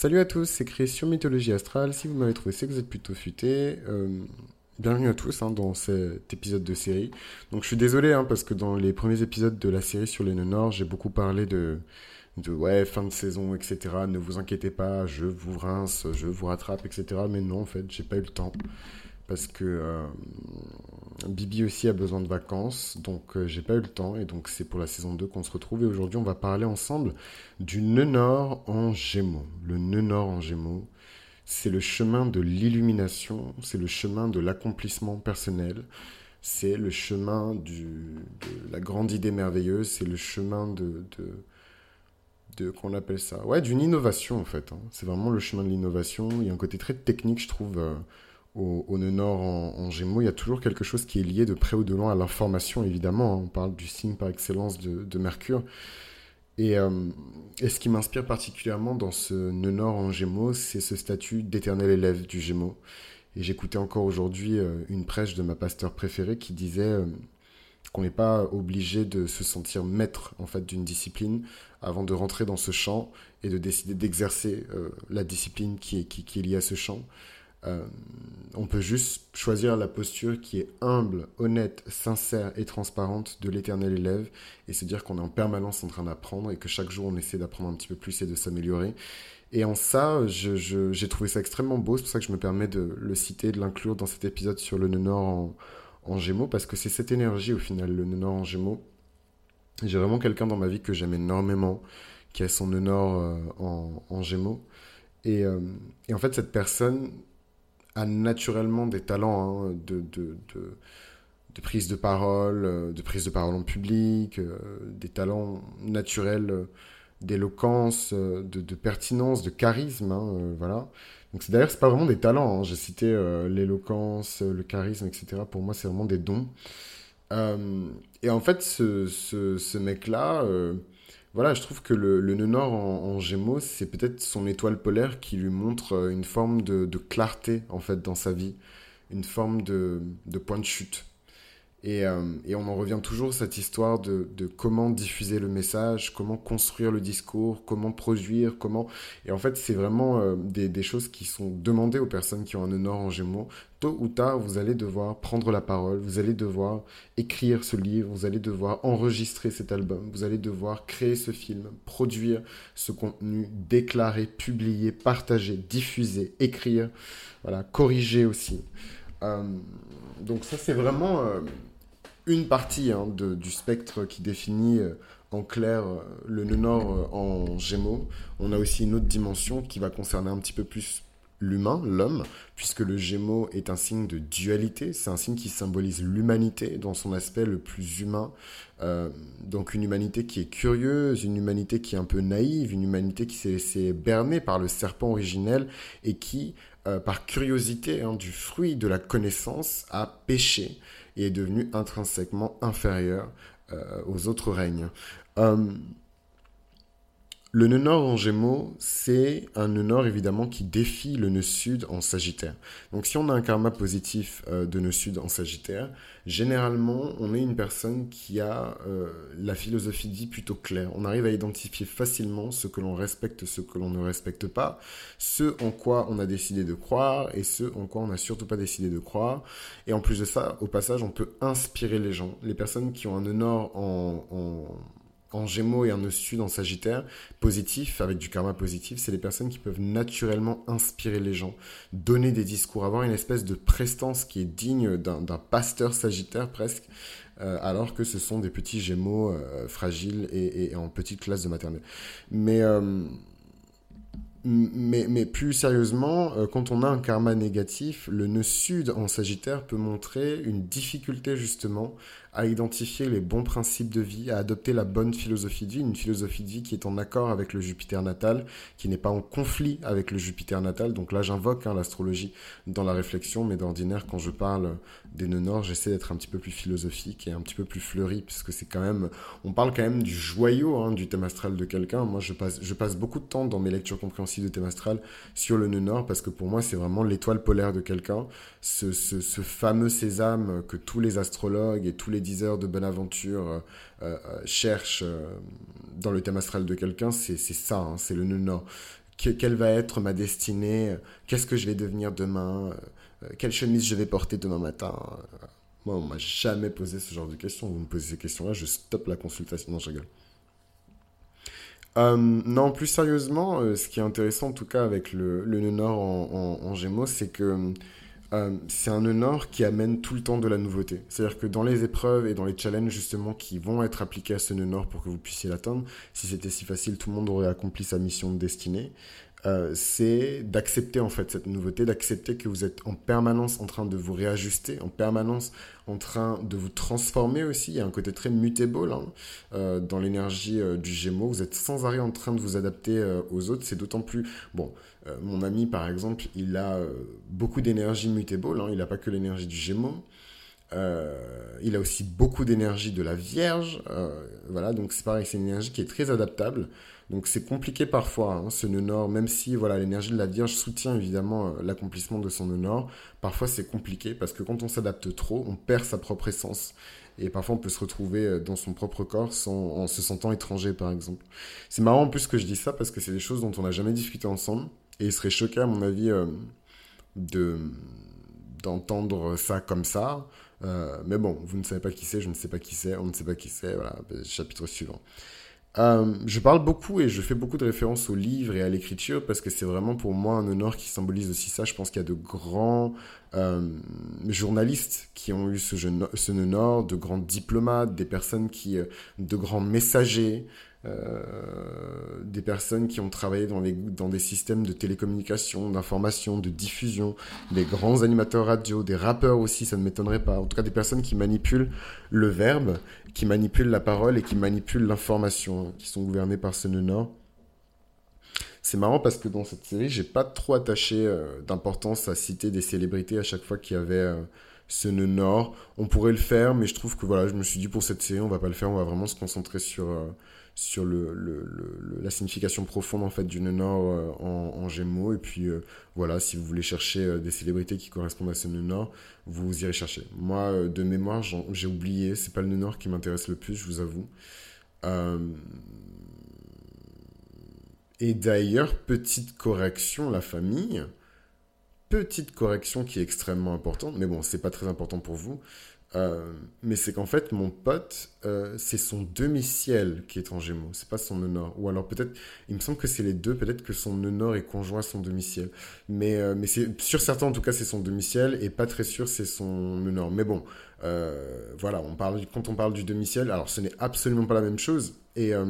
Salut à tous, c'est créé sur Mythologie Astrale. Si vous m'avez trouvé, c'est que vous êtes plutôt futé. Euh, bienvenue à tous hein, dans cet épisode de série. Donc je suis désolé hein, parce que dans les premiers épisodes de la série sur les nord, j'ai beaucoup parlé de, de ouais, fin de saison, etc. Ne vous inquiétez pas, je vous rince, je vous rattrape, etc. Mais non, en fait, j'ai pas eu le temps parce que euh, Bibi aussi a besoin de vacances, donc euh, j'ai pas eu le temps, et donc c'est pour la saison 2 qu'on se retrouve, et aujourd'hui on va parler ensemble du nœud nord en gémeaux. Le nœud nord en gémeaux, c'est le chemin de l'illumination, c'est le chemin de l'accomplissement personnel, c'est le chemin de la grande idée merveilleuse, c'est le chemin de... de de qu'on appelle ça ouais d'une innovation en fait hein. c'est vraiment le chemin de l'innovation il y a un côté très technique je trouve euh, au, nœud nord en, Gémeaux, il y a toujours quelque chose qui est lié de près ou de loin à l'information, évidemment. On parle du signe par excellence de, Mercure. Euh, et, ce qui m'inspire particulièrement dans ce nœud nord en Gémeaux, c'est ce statut d'éternel élève du Gémeaux. Et j'écoutais encore aujourd'hui euh, une prêche de ma pasteur préférée qui disait euh, qu'on n'est pas obligé de se sentir maître en fait d'une discipline avant de rentrer dans ce champ et de décider d'exercer la discipline qui est, qui est liée à ce champ. Euh, on peut juste choisir la posture qui est humble, honnête, sincère et transparente de l'éternel élève et se dire qu'on est en permanence en train d'apprendre et que chaque jour on essaie d'apprendre un petit peu plus et de s'améliorer. Et en ça, j'ai trouvé ça extrêmement beau, c'est pour ça que je me permets de le citer, de l'inclure dans cet épisode sur le nœud nord en, Gémeaux, parce que c'est cette énergie au final, le nœud nord en Gémeaux. J'ai vraiment quelqu'un dans ma vie que j'aime énormément, qui a son nœud nord euh, en, Gémeaux. Euh, et, en fait, cette personne, naturellement des talents hein, de, de, de, prise de parole, euh, de prise de parole en public, euh, des talents naturels euh, d'éloquence, de, pertinence, de charisme, hein, voilà. Donc d'ailleurs c'est pas vraiment des talents. Hein. J'ai cité l'éloquence, le charisme, etc. Pour moi c'est vraiment des dons. et en fait ce, ce, ce mec-là, voilà, je trouve que le, nœud nord en, Gémeaux, c'est peut-être son étoile polaire qui lui montre euh, une forme de, clarté en fait dans sa vie, une forme de point de chute. Euh, et, on en revient toujours à cette histoire de, comment diffuser le message, comment construire le discours, comment produire, comment... Et en fait, c'est vraiment euh, des, choses qui sont demandées aux personnes qui ont un nord en gémeaux. Tôt ou tard, vous allez devoir prendre la parole, vous allez devoir écrire ce livre, vous allez devoir enregistrer cet album, vous allez devoir créer ce film, produire ce contenu, déclarer, publier, partager, diffuser, écrire, voilà, corriger aussi. Euh, donc ça, c'est vraiment une partie hein, du spectre qui définit euh, en clair euh, le nœud nord euh, en gémeaux. On a aussi une autre dimension qui va concerner un petit peu plus l'humain, l'homme, puisque le gémeaux est un signe de dualité, c'est un signe qui symbolise l'humanité dans son aspect le plus humain, donc une humanité qui est curieuse, une humanité qui est un peu naïve, une humanité qui s'est laissée berner par le serpent originel et qui, par curiosité hein, du fruit de la connaissance, a péché et est devenu intrinsèquement inférieur euh, aux autres règnes. Le nœud nord en Gémeaux, c'est un nœud nord évidemment qui défie le nœud sud en Sagittaire. Donc si on a un karma positif euh, de nœud sud en Sagittaire, généralement on est une personne qui a euh, la philosophie vie plutôt claire. On arrive à identifier facilement ce que l'on respecte, ce que l'on ne respecte pas, ce en quoi on a décidé de croire et ce en quoi on n'a surtout pas décidé de croire. Et en plus de ça, au passage, on peut inspirer les gens. Les personnes qui ont un nœud nord en en Gémeaux et un nœud sud en Sagittaire, positif, avec du karma positif, c'est les personnes qui peuvent naturellement inspirer les gens, donner des discours, avoir une espèce de prestance qui est digne d'un pasteur Sagittaire presque, euh, alors que ce sont des petits Gémeaux euh, fragiles et, en petite classe de maternelle. Mais euh, mais, mais, plus sérieusement, quand on a un karma négatif, le nœud sud en Sagittaire peut montrer une difficulté justement à identifier les bons principes de vie, à adopter la bonne philosophie de vie, une philosophie de vie qui est en accord avec le Jupiter natal, qui n'est pas en conflit avec le Jupiter natal. Donc là, j'invoque hein, l'astrologie dans la réflexion, mais d'ordinaire, quand je parle des nœuds nord, j'essaie d'être un petit peu plus philosophique et un petit peu plus fleuri, puisque c'est quand même, on parle quand même du joyau hein, du thème astral de quelqu'un. Moi, je passe, beaucoup de temps dans mes lectures compréhensives de thème astral sur le nœud nord, parce que pour moi, c'est vraiment l'étoile polaire de quelqu'un, ce fameux sésame que tous les astrologues et tous les diseurs de bonne aventure euh, euh, cherchent euh, dans le thème astral de quelqu'un, c'est ça, hein, c'est le nœud nord. quelle va être ma destinée, qu'est-ce que je vais devenir demain, quelle chemise je vais porter demain matin? Moi, on m'a jamais posé ce genre de questions. Vous me posez ces questions-là, je stoppe la consultation. Non, je rigole. non, plus sérieusement, ce qui est intéressant en tout cas avec le, le nœud nord en Gémeaux, c'est que euh, c'est un nœud qui amène tout le temps de la nouveauté. C'est-à-dire que dans les épreuves et dans les challenges justement qui vont être appliqués à ce nord pour que vous puissiez l'atteindre, si c'était si facile, tout le monde aurait accompli sa mission de destinée. Euh, c'est d'accepter en fait cette nouveauté, d'accepter que vous êtes en permanence en train de vous réajuster, en permanence en train de vous transformer aussi. Il y a un côté très mutable hein, euh, dans l'énergie du Gémeaux. Vous êtes sans arrêt en train de vous adapter aux autres. C'est d'autant plus bon. Euh, mon ami, par exemple, il a euh, beaucoup d'énergie mutable, hein. il n'a pas que l'énergie du Gémeaux. Euh, il a aussi beaucoup d'énergie de la Vierge. voilà, donc c'est pareil, c'est une énergie qui est très adaptable. Donc c'est compliqué parfois, hein, ce nœud nord, même si voilà l'énergie de la Vierge soutient évidemment l'accomplissement de son nœud nord. Parfois c'est compliqué parce que quand on s'adapte trop, on perd sa propre essence. Et parfois, on peut se retrouver dans son propre corps en se sentant étranger, par exemple. C'est marrant en plus que je dis ça parce que c'est des choses dont on n'a jamais discuté ensemble. Et il serait choqué, à mon avis, euh, de d'entendre ça comme ça. Euh, mais bon, vous ne savez pas qui c'est, je ne sais pas qui c'est, on ne sait pas qui c'est. Voilà, chapitre suivant. Euh, je parle beaucoup et je fais beaucoup de références aux livres et à l'écriture parce que c'est vraiment pour moi un honneur qui symbolise aussi ça. Je pense qu'il y a de grands journalistes qui ont eu ce, ce honneur, de grands diplomates, des personnes qui, de grands messagers, euh, des personnes qui ont travaillé dans, les, dans des systèmes de télécommunication, d'information, de diffusion, des grands animateurs radio, des rappeurs aussi, ça ne m'étonnerait pas. En tout cas, des personnes qui manipulent le verbe, qui manipulent la parole et qui manipulent l'information, hein, qui sont gouvernées par ce nœud. C'est marrant parce que dans cette série, j'ai pas trop attaché euh, d'importance à citer des célébrités à chaque fois qu'il y avait euh, nœud nord. On pourrait le faire, mais je trouve que voilà, je me suis dit pour cette série, on va pas le faire, on va vraiment se concentrer sur le, la signification profonde en fait du nœud nord euh, en, Gémeaux. Et puis euh, voilà, si vous voulez chercher euh, des célébrités qui correspondent à ce nœud nord, vous irez chercher. Moi, de mémoire, j'ai oublié. C'est pas le nœud nord qui m'intéresse le plus, je vous avoue. Et d'ailleurs, petite correction, la famille. Petite correction qui est extrêmement importante, mais bon, c'est pas très important pour vous. Euh, mais c'est qu'en fait, mon pote, euh, c'est son demi-ciel qui est en gémeaux, c'est pas son nœud nord. Ou alors peut-être, il me semble que c'est les deux, peut-être que son nœud nord est conjoint à son demi-ciel. Mais, euh, mais c'est sûr certain, en tout cas, c'est son demi-ciel, et pas très sûr, c'est son nœud nord. Mais bon, voilà, on parle, quand on parle du demi-ciel, alors ce n'est absolument pas la même chose. Et euh,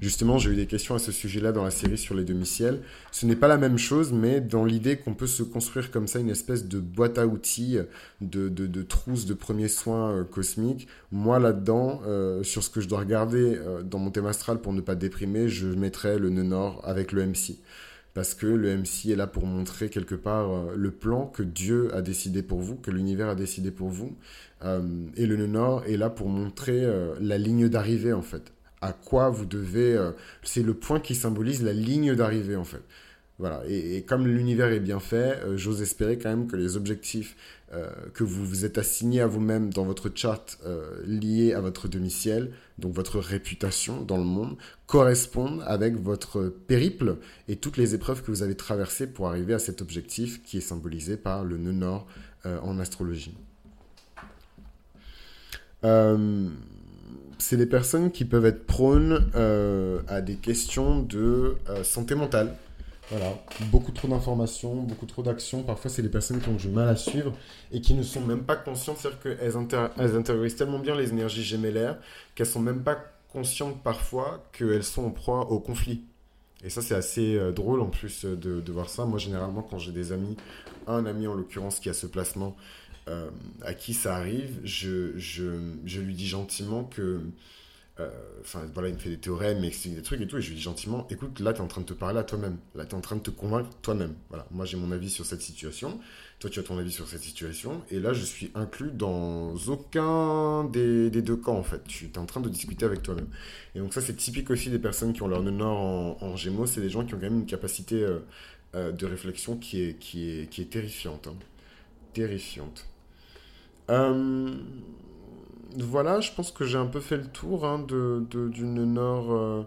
justement, j'ai eu des questions à ce sujet-là dans la série sur les demi-ciels. Ce n'est pas la même chose, mais dans l'idée qu'on peut se construire comme ça une espèce de boîte à outils, de, de, trousse de premiers soins euh, cosmiques. Moi, là-dedans, euh, sur ce que je dois regarder dans mon thème astral pour ne pas déprimer, je mettrai le nœud nord avec le MC. Parce que le MC est là pour montrer quelque part le plan que Dieu a décidé pour vous, que l'univers a décidé pour vous. et le nord est là pour montrer la ligne d'arrivée, en fait à quoi vous devez. Euh, c'est le point qui symbolise la ligne d'arrivée en fait. Voilà. Et, comme l'univers est bien fait, euh, j'ose espérer quand même que les objectifs euh, que vous vous êtes assignés à vous-même dans votre chart liés à votre demi-ciel, donc votre réputation dans le monde, correspondent avec votre périple et toutes les épreuves que vous avez traversées pour arriver à cet objectif qui est symbolisé par le nœud nord en astrologie. C'est les personnes qui peuvent être prônes euh, à des questions de euh, santé mentale. Voilà, beaucoup trop d'informations, beaucoup trop d'actions. Parfois, c'est des personnes qui ont du mal à suivre et qui ne sont même pas conscientes, c'est-à-dire qu'elles elles intériorisent tellement bien les énergies gémellaires qu'elles sont même pas conscientes parfois qu'elles sont en proie au conflit. Et ça, c'est assez euh, drôle en plus de, voir ça. Moi, généralement, quand j'ai des amis, un ami en l'occurrence qui a ce placement, euh, à qui ça arrive, je, je, je lui dis gentiment que. Euh, enfin, voilà, il me fait des théorèmes, il m'explique des trucs et tout, et je lui dis gentiment écoute, là, tu es en train de te parler à toi-même. Là, tu es en train de te convaincre toi-même. Voilà, moi, j'ai mon avis sur cette situation. Toi, tu as ton avis sur cette situation. Et là, je suis inclus dans aucun des, des deux camps, en fait. Tu es en train de discuter avec toi-même. Et donc, ça, c'est typique aussi des personnes qui ont leur nœud nord en, gémeaux. C'est des gens qui ont quand même une capacité euh, de réflexion qui est, qui est, qui est terrifiante. Hein. Terrifiante. Euh, voilà, je pense que j'ai un peu fait le tour hein, de, d'une Nord euh,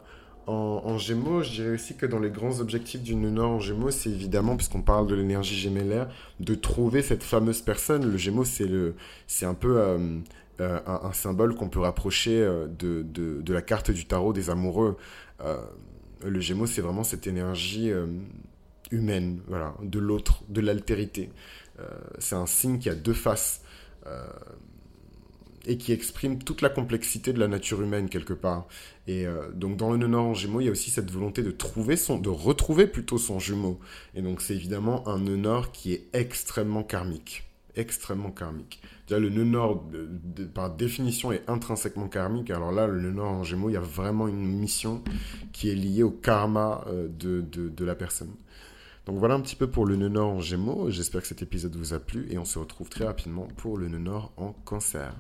en, Gémeaux, je dirais aussi que dans les grands objectifs du nœud nord en Gémeaux, c'est évidemment, puisqu'on parle de l'énergie gémellaire, de trouver cette fameuse personne. Le Gémeaux, c'est le, c'est un peu euh, un, symbole qu'on peut rapprocher de, de, de, la carte du tarot des amoureux. le Gémeaux, c'est vraiment cette énergie humaine, voilà, de l'autre, de l'altérité. c'est un signe qui a deux faces et qui exprime toute la complexité de la nature humaine quelque part. Et euh, donc dans le nœud nord en Gémeaux, il y a aussi cette volonté de trouver son, de retrouver plutôt son jumeau. Et donc c'est évidemment un nœud nord qui est extrêmement karmique, extrêmement karmique. Déjà le nœud nord par définition est intrinsèquement karmique. Alors là, le nœud nord en Gémeaux, il y a vraiment une mission qui est liée au karma euh, de la personne. Donc voilà un petit peu pour le nœud nord en Gémeaux. J'espère que cet épisode vous a plu et on se retrouve très rapidement pour le nœud nord en Cancer.